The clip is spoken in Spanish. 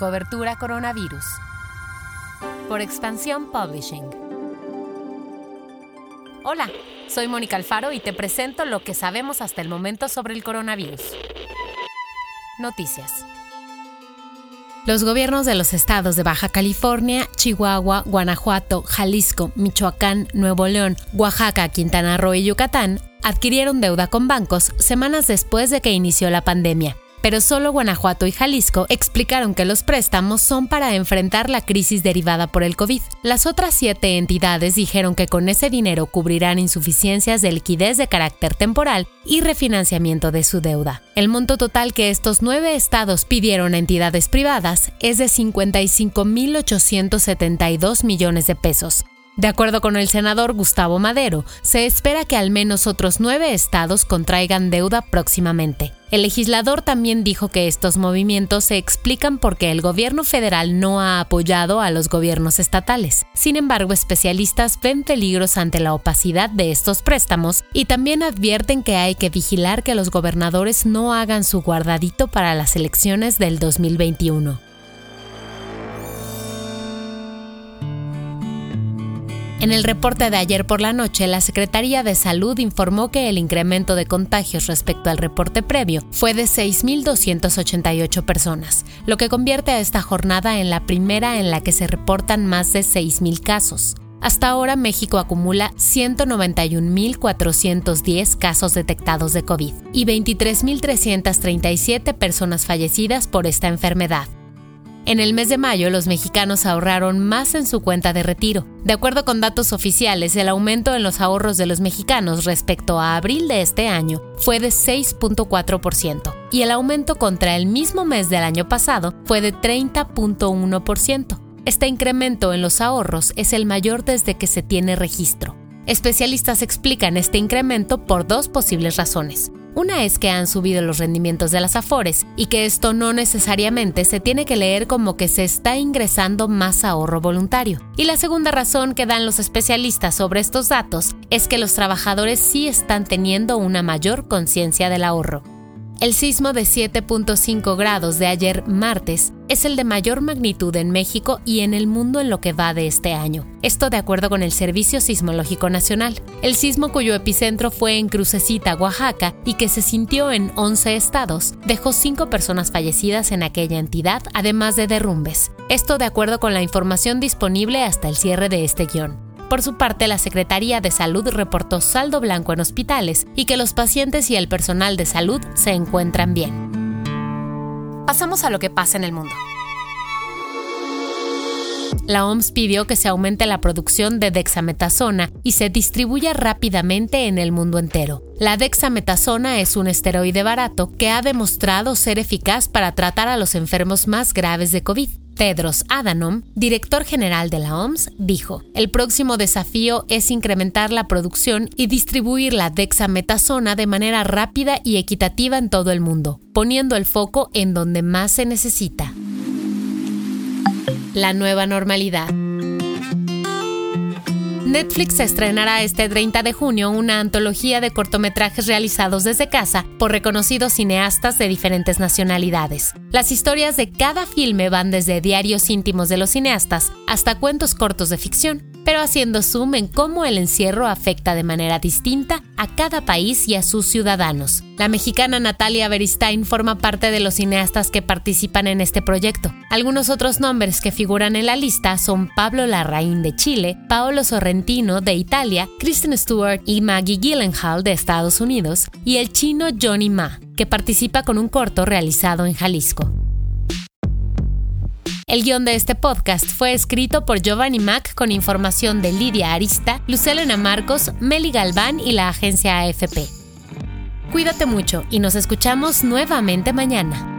Cobertura Coronavirus. Por Expansión Publishing. Hola, soy Mónica Alfaro y te presento lo que sabemos hasta el momento sobre el coronavirus. Noticias. Los gobiernos de los estados de Baja California, Chihuahua, Guanajuato, Jalisco, Michoacán, Nuevo León, Oaxaca, Quintana Roo y Yucatán adquirieron deuda con bancos semanas después de que inició la pandemia pero solo Guanajuato y Jalisco explicaron que los préstamos son para enfrentar la crisis derivada por el COVID. Las otras siete entidades dijeron que con ese dinero cubrirán insuficiencias de liquidez de carácter temporal y refinanciamiento de su deuda. El monto total que estos nueve estados pidieron a entidades privadas es de 55.872 millones de pesos, de acuerdo con el senador Gustavo Madero, se espera que al menos otros nueve estados contraigan deuda próximamente. El legislador también dijo que estos movimientos se explican porque el gobierno federal no ha apoyado a los gobiernos estatales. Sin embargo, especialistas ven peligros ante la opacidad de estos préstamos y también advierten que hay que vigilar que los gobernadores no hagan su guardadito para las elecciones del 2021. En el reporte de ayer por la noche, la Secretaría de Salud informó que el incremento de contagios respecto al reporte previo fue de 6.288 personas, lo que convierte a esta jornada en la primera en la que se reportan más de 6.000 casos. Hasta ahora México acumula 191.410 casos detectados de COVID y 23.337 personas fallecidas por esta enfermedad, en el mes de mayo, los mexicanos ahorraron más en su cuenta de retiro. De acuerdo con datos oficiales, el aumento en los ahorros de los mexicanos respecto a abril de este año fue de 6.4% y el aumento contra el mismo mes del año pasado fue de 30.1%. Este incremento en los ahorros es el mayor desde que se tiene registro. Especialistas explican este incremento por dos posibles razones. Una es que han subido los rendimientos de las afores y que esto no necesariamente se tiene que leer como que se está ingresando más ahorro voluntario. Y la segunda razón que dan los especialistas sobre estos datos es que los trabajadores sí están teniendo una mayor conciencia del ahorro. El sismo de 7.5 grados de ayer martes es el de mayor magnitud en México y en el mundo en lo que va de este año. Esto de acuerdo con el Servicio Sismológico Nacional. El sismo cuyo epicentro fue en Crucecita, Oaxaca, y que se sintió en 11 estados, dejó 5 personas fallecidas en aquella entidad, además de derrumbes. Esto de acuerdo con la información disponible hasta el cierre de este guion. Por su parte, la Secretaría de Salud reportó saldo blanco en hospitales y que los pacientes y el personal de salud se encuentran bien. Pasamos a lo que pasa en el mundo. La OMS pidió que se aumente la producción de dexametasona y se distribuya rápidamente en el mundo entero. La dexametasona es un esteroide barato que ha demostrado ser eficaz para tratar a los enfermos más graves de COVID. Tedros Adhanom, director general de la OMS, dijo, el próximo desafío es incrementar la producción y distribuir la dexametasona de manera rápida y equitativa en todo el mundo, poniendo el foco en donde más se necesita. La nueva normalidad. Netflix estrenará este 30 de junio una antología de cortometrajes realizados desde casa por reconocidos cineastas de diferentes nacionalidades. Las historias de cada filme van desde diarios íntimos de los cineastas hasta cuentos cortos de ficción pero haciendo zoom en cómo el encierro afecta de manera distinta a cada país y a sus ciudadanos. La mexicana Natalia Beristain forma parte de los cineastas que participan en este proyecto. Algunos otros nombres que figuran en la lista son Pablo Larraín de Chile, Paolo Sorrentino de Italia, Kristen Stewart y Maggie Gyllenhaal de Estados Unidos, y el chino Johnny Ma, que participa con un corto realizado en Jalisco. El guion de este podcast fue escrito por Giovanni Mac con información de Lidia Arista, Lucelena Marcos, Meli Galván y la agencia AFP. Cuídate mucho y nos escuchamos nuevamente mañana.